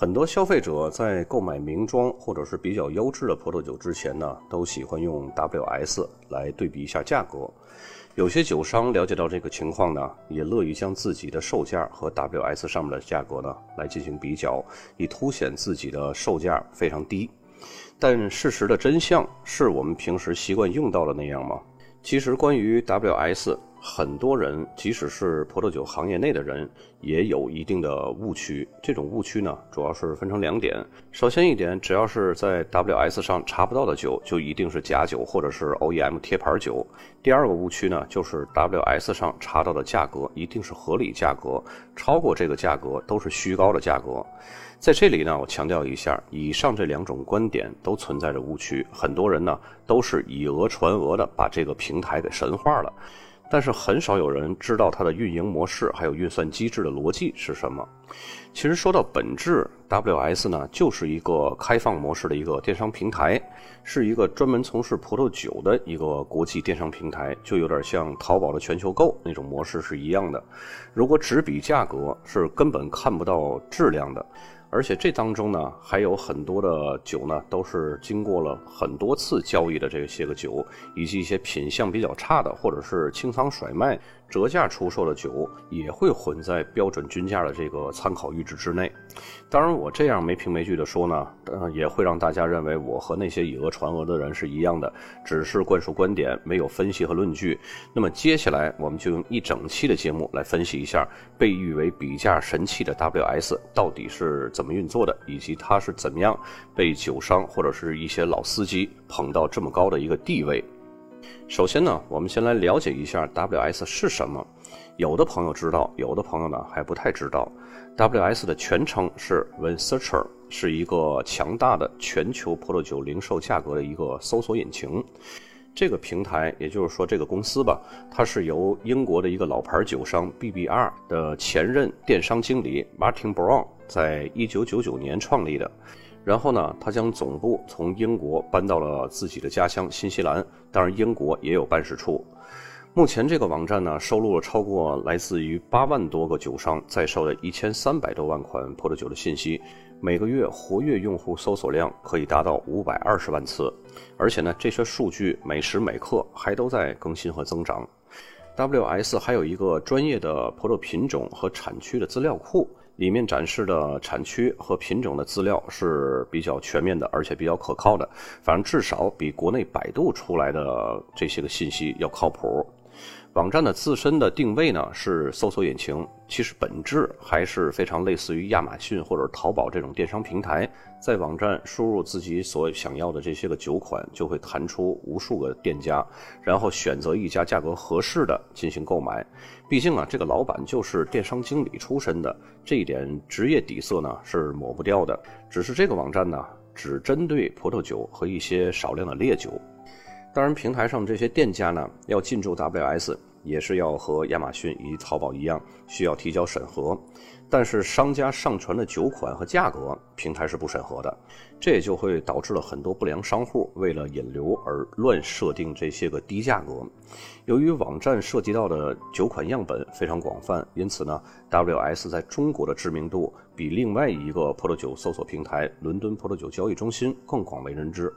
很多消费者在购买名庄或者是比较优质的葡萄酒之前呢，都喜欢用 WS 来对比一下价格。有些酒商了解到这个情况呢，也乐于将自己的售价和 WS 上面的价格呢来进行比较，以凸显自己的售价非常低。但事实的真相是我们平时习惯用到的那样吗？其实关于 WS。很多人，即使是葡萄酒行业内的人，也有一定的误区。这种误区呢，主要是分成两点。首先一点，只要是在 WS 上查不到的酒，就一定是假酒或者是 OEM 贴牌酒。第二个误区呢，就是 WS 上查到的价格一定是合理价格，超过这个价格都是虚高的价格。在这里呢，我强调一下，以上这两种观点都存在着误区。很多人呢，都是以讹传讹的，把这个平台给神化了。但是很少有人知道它的运营模式，还有运算机制的逻辑是什么。其实说到本质，WS 呢就是一个开放模式的一个电商平台，是一个专门从事葡萄酒的一个国际电商平台，就有点像淘宝的全球购那种模式是一样的。如果只比价格，是根本看不到质量的。而且这当中呢，还有很多的酒呢，都是经过了很多次交易的这些个酒，以及一些品相比较差的，或者是清仓甩卖。折价出售的酒也会混在标准均价的这个参考阈值之内。当然，我这样没凭没据的说呢，呃，也会让大家认为我和那些以讹传讹的人是一样的，只是灌输观点，没有分析和论据。那么接下来，我们就用一整期的节目来分析一下被誉为比价神器的 WS 到底是怎么运作的，以及它是怎么样被酒商或者是一些老司机捧到这么高的一个地位。首先呢，我们先来了解一下 WS 是什么。有的朋友知道，有的朋友呢还不太知道。WS 的全称是 Vinsearcher，是一个强大的全球葡萄酒零售价格的一个搜索引擎。这个平台，也就是说这个公司吧，它是由英国的一个老牌酒商 BBR 的前任电商经理 Martin Brown 在一九九九年创立的。然后呢，他将总部从英国搬到了自己的家乡新西兰，当然英国也有办事处。目前这个网站呢，收录了超过来自于八万多个酒商在售的一千三百多万款葡萄酒的信息，每个月活跃用户搜索量可以达到五百二十万次，而且呢，这些数据每时每刻还都在更新和增长。WS 还有一个专业的葡萄品种和产区的资料库。里面展示的产区和品种的资料是比较全面的，而且比较可靠的。反正至少比国内百度出来的这些个信息要靠谱。网站的自身的定位呢是搜索引擎，其实本质还是非常类似于亚马逊或者淘宝这种电商平台。在网站输入自己所想要的这些个酒款，就会弹出无数个店家，然后选择一家价格合适的进行购买。毕竟啊，这个老板就是电商经理出身的，这一点职业底色呢是抹不掉的。只是这个网站呢，只针对葡萄酒和一些少量的烈酒。当然，平台上这些店家呢，要进驻 WS。也是要和亚马逊以及淘宝一样，需要提交审核，但是商家上传的酒款和价格，平台是不审核的，这也就会导致了很多不良商户为了引流而乱设定这些个低价格。由于网站涉及到的酒款样本非常广泛，因此呢，WS 在中国的知名度比另外一个葡萄酒搜索平台伦敦葡萄酒交易中心更广为人知。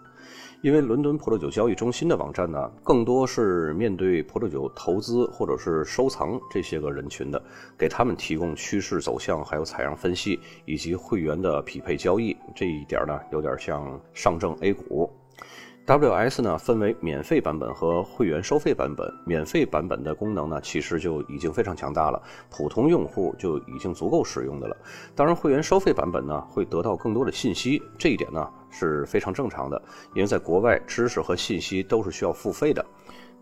因为伦敦葡萄酒交易中心的网站呢，更多是面对葡萄酒投资或者是收藏这些个人群的，给他们提供趋势走向、还有采样分析以及会员的匹配交易，这一点呢，有点像上证 A 股。WS 呢分为免费版本和会员收费版本。免费版本的功能呢，其实就已经非常强大了，普通用户就已经足够使用的了。当然，会员收费版本呢，会得到更多的信息，这一点呢是非常正常的，因为在国外，知识和信息都是需要付费的。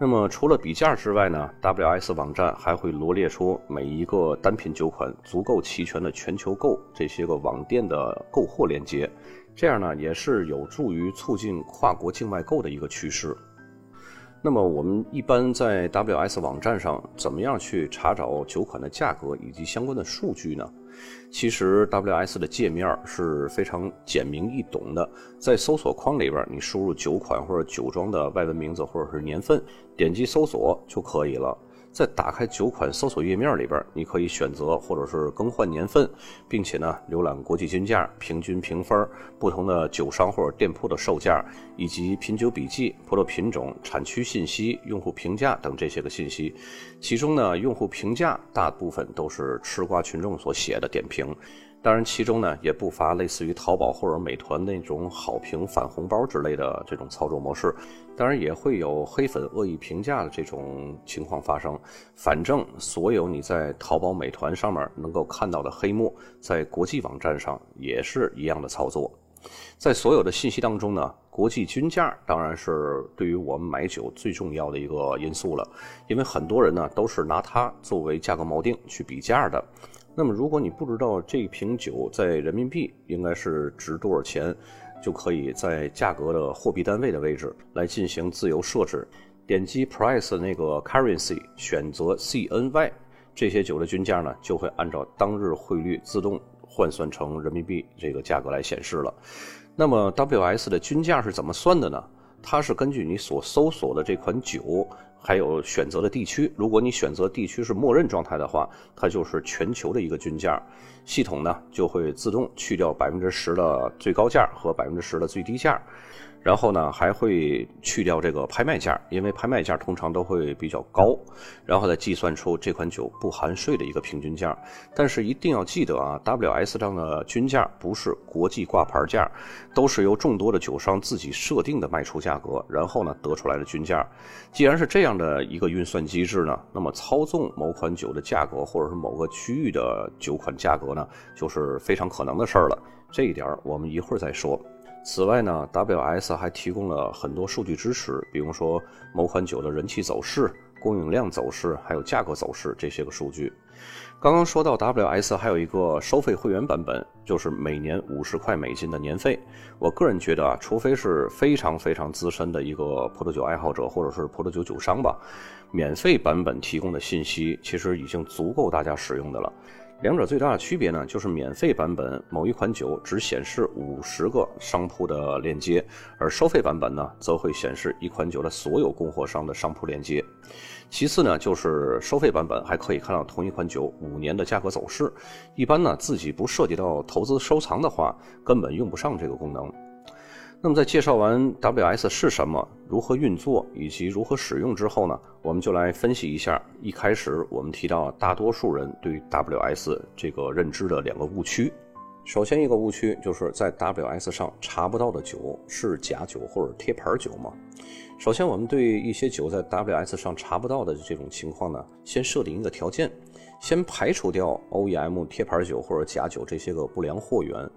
那么除了比价之外呢，WS 网站还会罗列出每一个单品酒款足够齐全的全球购这些个网店的购货链接。这样呢，也是有助于促进跨国境外购的一个趋势。那么，我们一般在 WS 网站上怎么样去查找酒款的价格以及相关的数据呢？其实，WS 的界面是非常简明易懂的，在搜索框里边，你输入酒款或者酒庄的外文名字或者是年份，点击搜索就可以了。在打开酒款搜索页面里边，你可以选择或者是更换年份，并且呢浏览国际均价、平均评分、不同的酒商或者店铺的售价，以及品酒笔记、葡萄品种、产区信息、用户评价等这些个信息。其中呢，用户评价大部分都是吃瓜群众所写的点评。当然，其中呢也不乏类似于淘宝或者美团那种好评返红包之类的这种操作模式。当然，也会有黑粉恶意评价的这种情况发生。反正，所有你在淘宝、美团上面能够看到的黑幕，在国际网站上也是一样的操作。在所有的信息当中呢，国际均价当然是对于我们买酒最重要的一个因素了，因为很多人呢都是拿它作为价格锚定去比价的。那么，如果你不知道这瓶酒在人民币应该是值多少钱，就可以在价格的货币单位的位置来进行自由设置。点击 price 那个 currency，选择 CNY，这些酒的均价呢就会按照当日汇率自动换算成人民币这个价格来显示了。那么 WS 的均价是怎么算的呢？它是根据你所搜索的这款酒。还有选择的地区，如果你选择地区是默认状态的话，它就是全球的一个均价，系统呢就会自动去掉百分之十的最高价和百分之十的最低价。然后呢，还会去掉这个拍卖价，因为拍卖价通常都会比较高，然后再计算出这款酒不含税的一个平均价。但是一定要记得啊，WS 上的均价不是国际挂牌价，都是由众多的酒商自己设定的卖出价格，然后呢得出来的均价。既然是这样的一个运算机制呢，那么操纵某款酒的价格或者是某个区域的酒款价格呢，就是非常可能的事儿了。这一点儿我们一会儿再说。此外呢，WS 还提供了很多数据支持，比如说某款酒的人气走势、供应量走势，还有价格走势这些个数据。刚刚说到 WS 还有一个收费会员版本，就是每年五十块美金的年费。我个人觉得啊，除非是非常非常资深的一个葡萄酒爱好者或者是葡萄酒酒商吧，免费版本提供的信息其实已经足够大家使用的了。两者最大的区别呢，就是免费版本某一款酒只显示五十个商铺的链接，而收费版本呢，则会显示一款酒的所有供货商的商铺链接。其次呢，就是收费版本还可以看到同一款酒五年的价格走势。一般呢，自己不涉及到投资收藏的话，根本用不上这个功能。那么在介绍完 WS 是什么、如何运作以及如何使用之后呢，我们就来分析一下一开始我们提到大多数人对 WS 这个认知的两个误区。首先一个误区就是在 WS 上查不到的酒是假酒或者贴牌酒吗？首先我们对一些酒在 WS 上查不到的这种情况呢，先设定一个条件，先排除掉 OEM 贴牌酒或者假酒这些个不良货源。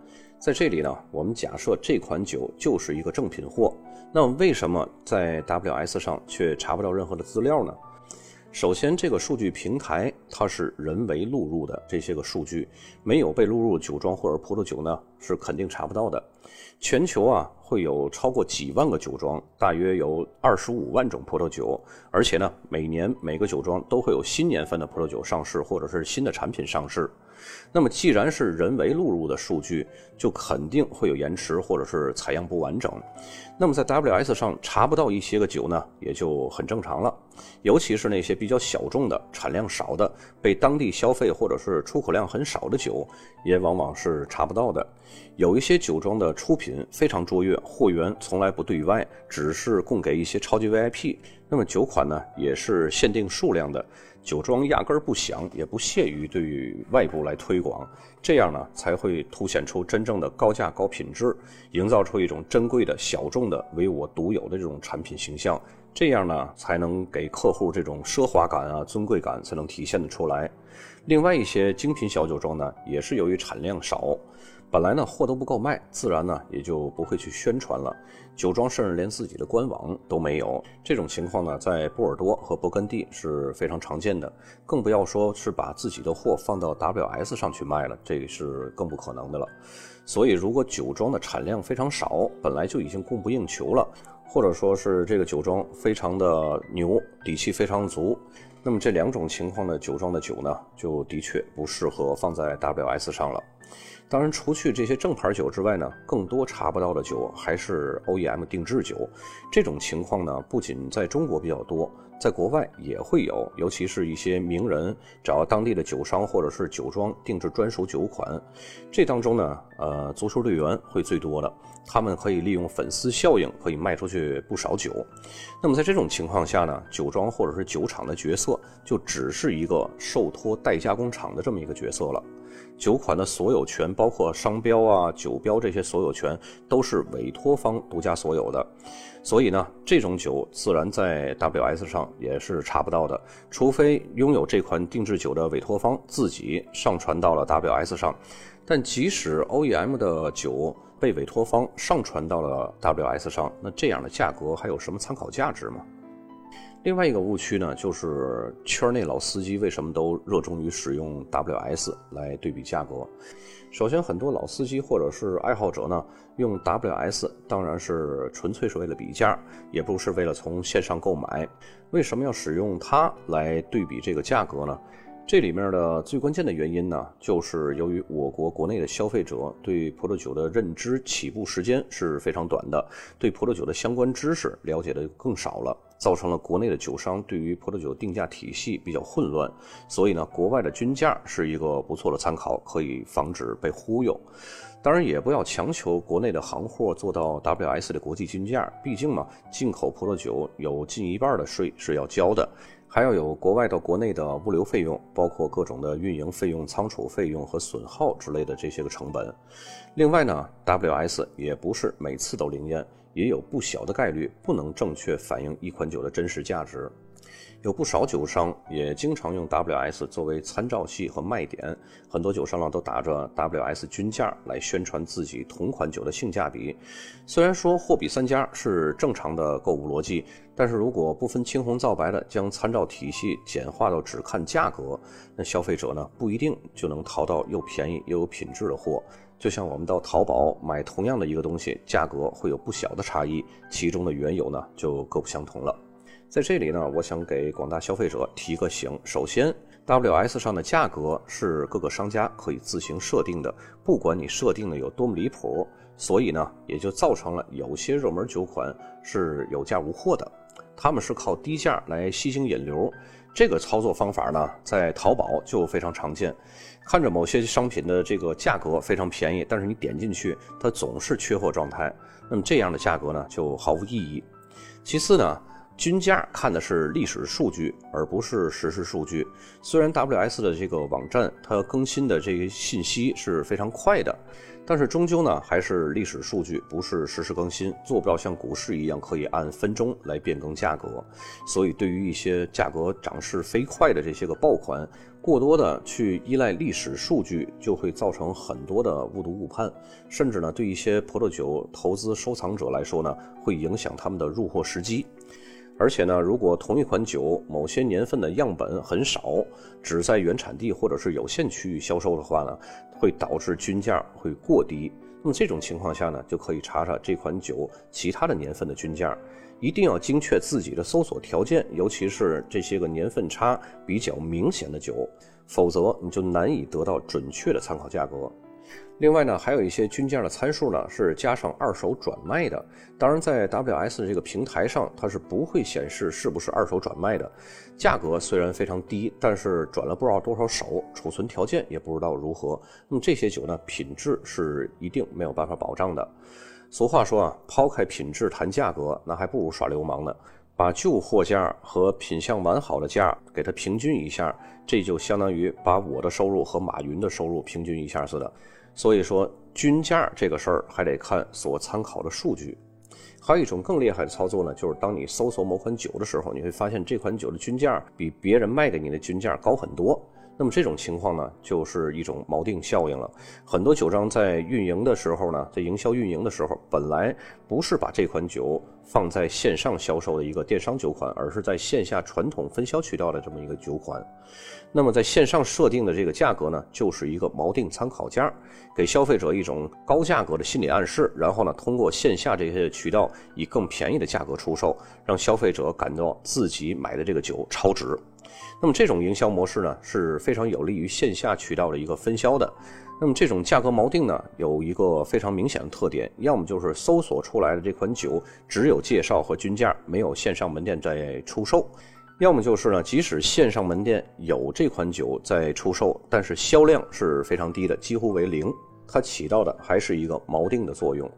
在这里呢，我们假设这款酒就是一个正品货，那为什么在 WS 上却查不到任何的资料呢？首先，这个数据平台它是人为录入的，这些个数据没有被录入酒庄或者葡萄酒呢，是肯定查不到的。全球啊，会有超过几万个酒庄，大约有二十五万种葡萄酒，而且呢，每年每个酒庄都会有新年份的葡萄酒上市，或者是新的产品上市。那么，既然是人为录入的数据，就肯定会有延迟或者是采样不完整。那么，在 WS 上查不到一些个酒呢，也就很正常了。尤其是那些比较小众的、产量少的、被当地消费或者是出口量很少的酒，也往往是查不到的。有一些酒庄的出品非常卓越，货源从来不对外，只是供给一些超级 VIP。那么酒款呢，也是限定数量的。酒庄压根儿不想，也不屑于对于外部来推广，这样呢才会凸显出真正的高价高品质，营造出一种珍贵的小众的唯我独有的这种产品形象，这样呢才能给客户这种奢华感啊、尊贵感才能体现得出来。另外一些精品小酒庄呢，也是由于产量少。本来呢货都不够卖，自然呢也就不会去宣传了。酒庄甚至连自己的官网都没有，这种情况呢在波尔多和勃艮第是非常常见的，更不要说是把自己的货放到 WS 上去卖了，这个是更不可能的了。所以，如果酒庄的产量非常少，本来就已经供不应求了，或者说是这个酒庄非常的牛，底气非常足，那么这两种情况的酒庄的酒呢，就的确不适合放在 WS 上了。当然，除去这些正牌酒之外呢，更多查不到的酒还是 OEM 定制酒。这种情况呢，不仅在中国比较多，在国外也会有，尤其是一些名人找当地的酒商或者是酒庄定制专属酒款。这当中呢，呃，足球队员会最多的，他们可以利用粉丝效应，可以卖出去不少酒。那么在这种情况下呢，酒庄或者是酒厂的角色就只是一个受托代加工厂的这么一个角色了。酒款的所有权，包括商标啊、酒标这些所有权，都是委托方独家所有的。所以呢，这种酒自然在 WS 上也是查不到的，除非拥有这款定制酒的委托方自己上传到了 WS 上。但即使 OEM 的酒被委托方上传到了 WS 上，那这样的价格还有什么参考价值吗？另外一个误区呢，就是圈内老司机为什么都热衷于使用 WS 来对比价格？首先，很多老司机或者是爱好者呢，用 WS 当然是纯粹是为了比价，也不是为了从线上购买。为什么要使用它来对比这个价格呢？这里面的最关键的原因呢，就是由于我国国内的消费者对葡萄酒的认知起步时间是非常短的，对葡萄酒的相关知识了解的更少了。造成了国内的酒商对于葡萄酒定价体系比较混乱，所以呢，国外的均价是一个不错的参考，可以防止被忽悠。当然，也不要强求国内的行货做到 WS 的国际均价，毕竟嘛，进口葡萄酒有近一半的税是要交的，还要有国外到国内的物流费用，包括各种的运营费用、仓储费用和损耗之类的这些个成本。另外呢，WS 也不是每次都灵验。也有不小的概率不能正确反映一款酒的真实价值，有不少酒商也经常用 WS 作为参照系和卖点，很多酒商呢都打着 WS 均价来宣传自己同款酒的性价比。虽然说货比三家是正常的购物逻辑，但是如果不分青红皂白的将参照体系简化到只看价格，那消费者呢不一定就能淘到又便宜又有品质的货。就像我们到淘宝买同样的一个东西，价格会有不小的差异，其中的缘由呢就各不相同了。在这里呢，我想给广大消费者提个醒：首先，WS 上的价格是各个商家可以自行设定的，不管你设定的有多么离谱，所以呢，也就造成了有些热门酒款是有价无货的，他们是靠低价来吸星引流。这个操作方法呢，在淘宝就非常常见。看着某些商品的这个价格非常便宜，但是你点进去，它总是缺货状态。那么这样的价格呢，就毫无意义。其次呢，均价看的是历史数据，而不是实时数据。虽然 WS 的这个网站它更新的这个信息是非常快的。但是终究呢，还是历史数据，不是实时更新，做不到像股市一样可以按分钟来变更价格。所以，对于一些价格涨势飞快的这些个爆款，过多的去依赖历史数据，就会造成很多的误读误判，甚至呢，对一些葡萄酒投资收藏者来说呢，会影响他们的入货时机。而且呢，如果同一款酒某些年份的样本很少，只在原产地或者是有限区域销售的话呢，会导致均价会过低。那么这种情况下呢，就可以查查这款酒其他的年份的均价，一定要精确自己的搜索条件，尤其是这些个年份差比较明显的酒，否则你就难以得到准确的参考价格。另外呢，还有一些均价的参数呢，是加上二手转卖的。当然，在 WS 这个平台上，它是不会显示是不是二手转卖的。价格虽然非常低，但是转了不知道多少手，储存条件也不知道如何。那么这些酒呢，品质是一定没有办法保障的。俗话说啊，抛开品质谈价格，那还不如耍流氓呢。把旧货价和品相完好的价给它平均一下，这就相当于把我的收入和马云的收入平均一下似的。所以说，均价这个事儿还得看所参考的数据。还有一种更厉害的操作呢，就是当你搜索某款酒的时候，你会发现这款酒的均价比别人卖给你的均价高很多。那么这种情况呢，就是一种锚定效应了。很多酒庄在运营的时候呢，在营销运营的时候，本来不是把这款酒放在线上销售的一个电商酒款，而是在线下传统分销渠道的这么一个酒款。那么在线上设定的这个价格呢，就是一个锚定参考价，给消费者一种高价格的心理暗示，然后呢，通过线下这些渠道以更便宜的价格出售，让消费者感到自己买的这个酒超值。那么这种营销模式呢是非常有利于线下渠道的一个分销的。那么这种价格锚定呢有一个非常明显的特点，要么就是搜索出来的这款酒只有介绍和均价，没有线上门店在出售；要么就是呢，即使线上门店有这款酒在出售，但是销量是非常低的，几乎为零。它起到的还是一个锚定的作用。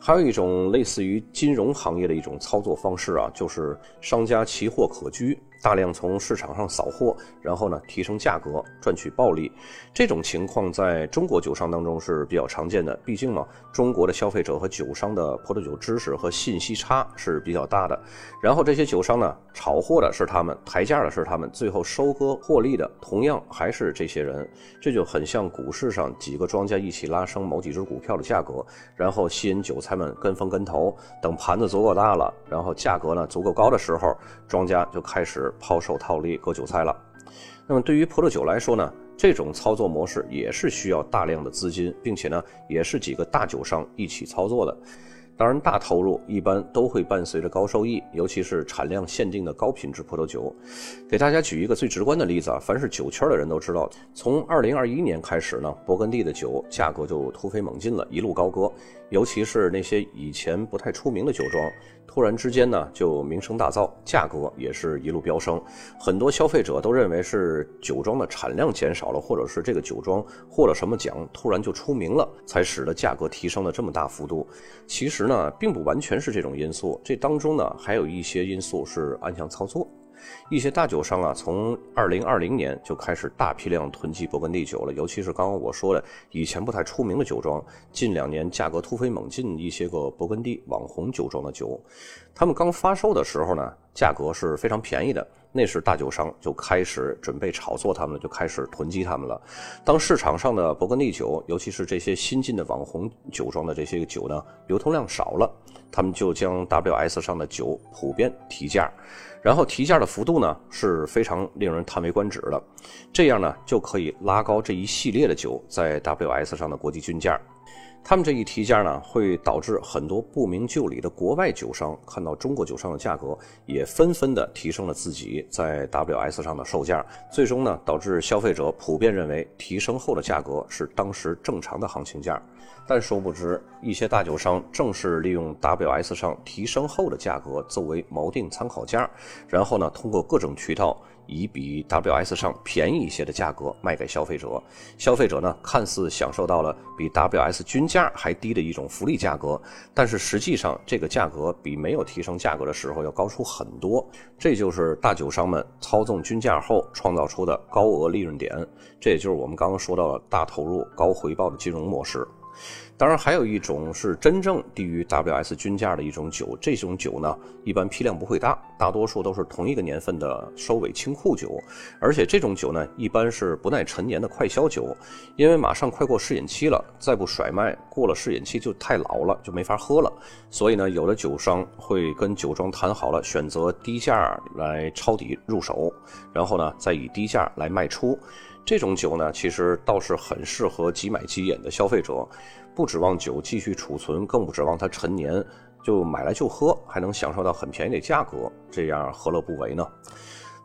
还有一种类似于金融行业的一种操作方式啊，就是商家奇货可居。大量从市场上扫货，然后呢提升价格赚取暴利，这种情况在中国酒商当中是比较常见的。毕竟嘛，中国的消费者和酒商的葡萄酒知识和信息差是比较大的。然后这些酒商呢，炒货的是他们，抬价的是他们，最后收割获利的同样还是这些人。这就很像股市上几个庄家一起拉升某几只股票的价格，然后吸引韭菜们跟风跟投。等盘子足够大了，然后价格呢足够高的时候，庄家就开始。抛售套利割韭菜了。那么对于葡萄酒来说呢，这种操作模式也是需要大量的资金，并且呢，也是几个大酒商一起操作的。当然，大投入一般都会伴随着高收益，尤其是产量限定的高品质葡萄酒。给大家举一个最直观的例子啊，凡是酒圈的人都知道，从二零二一年开始呢，勃艮第的酒价格就突飞猛进了，一路高歌。尤其是那些以前不太出名的酒庄，突然之间呢就名声大噪，价格也是一路飙升。很多消费者都认为是酒庄的产量减少了，或者是这个酒庄获了什么奖，突然就出名了，才使得价格提升了这么大幅度。其实呢，并不完全是这种因素，这当中呢还有一些因素是暗箱操作。一些大酒商啊，从二零二零年就开始大批量囤积勃艮第酒了，尤其是刚刚我说的以前不太出名的酒庄，近两年价格突飞猛进，一些个勃艮第网红酒庄的酒，他们刚发售的时候呢，价格是非常便宜的，那时大酒商就开始准备炒作他们了，就开始囤积他们了。当市场上的勃艮第酒，尤其是这些新进的网红酒庄的这些酒呢，流通量少了，他们就将 WS 上的酒普遍提价。然后提价的幅度呢是非常令人叹为观止的，这样呢就可以拉高这一系列的酒在 WS 上的国际均价。他们这一提价呢，会导致很多不明就里的国外酒商看到中国酒商的价格，也纷纷的提升了自己在 WS 上的售价，最终呢，导致消费者普遍认为提升后的价格是当时正常的行情价。但殊不知，一些大酒商正是利用 WS 上提升后的价格作为锚定参考价，然后呢，通过各种渠道。以比 WS 上便宜一些的价格卖给消费者，消费者呢看似享受到了比 WS 均价还低的一种福利价格，但是实际上这个价格比没有提升价格的时候要高出很多。这就是大酒商们操纵均价后创造出的高额利润点，这也就是我们刚刚说到的大投入高回报的金融模式。当然，还有一种是真正低于 WS 均价的一种酒，这种酒呢，一般批量不会大，大多数都是同一个年份的收尾清库酒，而且这种酒呢，一般是不耐陈年的快销酒，因为马上快过试饮期了，再不甩卖，过了试饮期就太老了，就没法喝了。所以呢，有的酒商会跟酒庄谈好了，选择低价来抄底入手，然后呢，再以低价来卖出。这种酒呢，其实倒是很适合即买即饮的消费者，不指望酒继续储存，更不指望它陈年，就买来就喝，还能享受到很便宜的价格，这样何乐不为呢？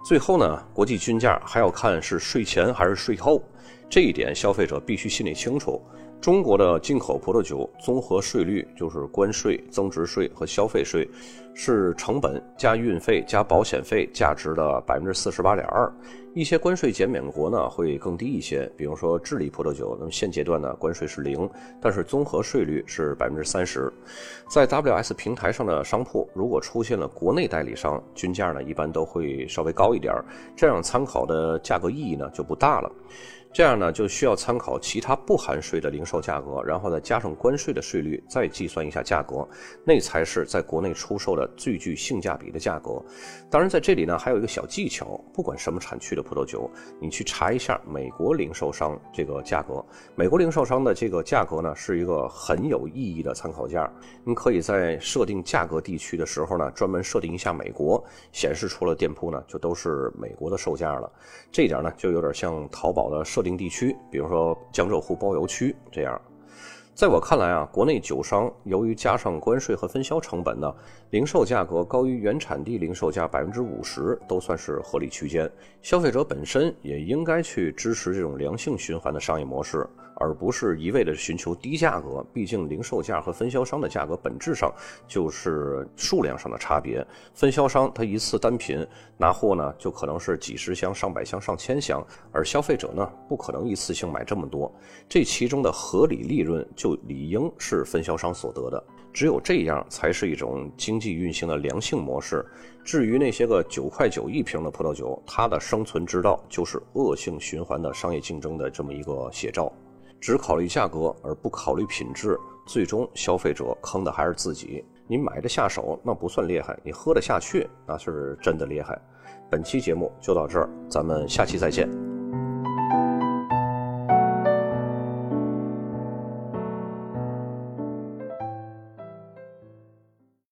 最后呢，国际均价还要看是税前还是税后，这一点消费者必须心里清楚。中国的进口葡萄酒综合税率就是关税、增值税和消费税，是成本加运费加保险费价值的百分之四十八点二。一些关税减免国呢会更低一些，比如说智利葡萄酒，那么现阶段呢关税是零，但是综合税率是百分之三十。在 WS 平台上的商铺，如果出现了国内代理商，均价呢一般都会稍微高一点，这样参考的价格意义呢就不大了。这样呢，就需要参考其他不含税的零售价格，然后再加上关税的税率，再计算一下价格，那才是在国内出售的最具性价比的价格。当然，在这里呢，还有一个小技巧，不管什么产区的葡萄酒，你去查一下美国零售商这个价格。美国零售商的这个价格呢，是一个很有意义的参考价。你可以在设定价格地区的时候呢，专门设定一下美国，显示出了店铺呢，就都是美国的售价了。这一点呢，就有点像淘宝的设定地区，比如说江浙沪包邮区这样。在我看来啊，国内酒商由于加上关税和分销成本呢，零售价格高于原产地零售价百分之五十，都算是合理区间。消费者本身也应该去支持这种良性循环的商业模式，而不是一味的寻求低价格。毕竟零售价和分销商的价格本质上就是数量上的差别。分销商他一次单品拿货呢，就可能是几十箱、上百箱、上千箱，而消费者呢，不可能一次性买这么多。这其中的合理利润就。理应是分销商所得的，只有这样才是一种经济运行的良性模式。至于那些个九块九一瓶的葡萄酒，它的生存之道就是恶性循环的商业竞争的这么一个写照。只考虑价格而不考虑品质，最终消费者坑的还是自己。你买的下手那不算厉害，你喝得下去那是真的厉害。本期节目就到这儿，咱们下期再见。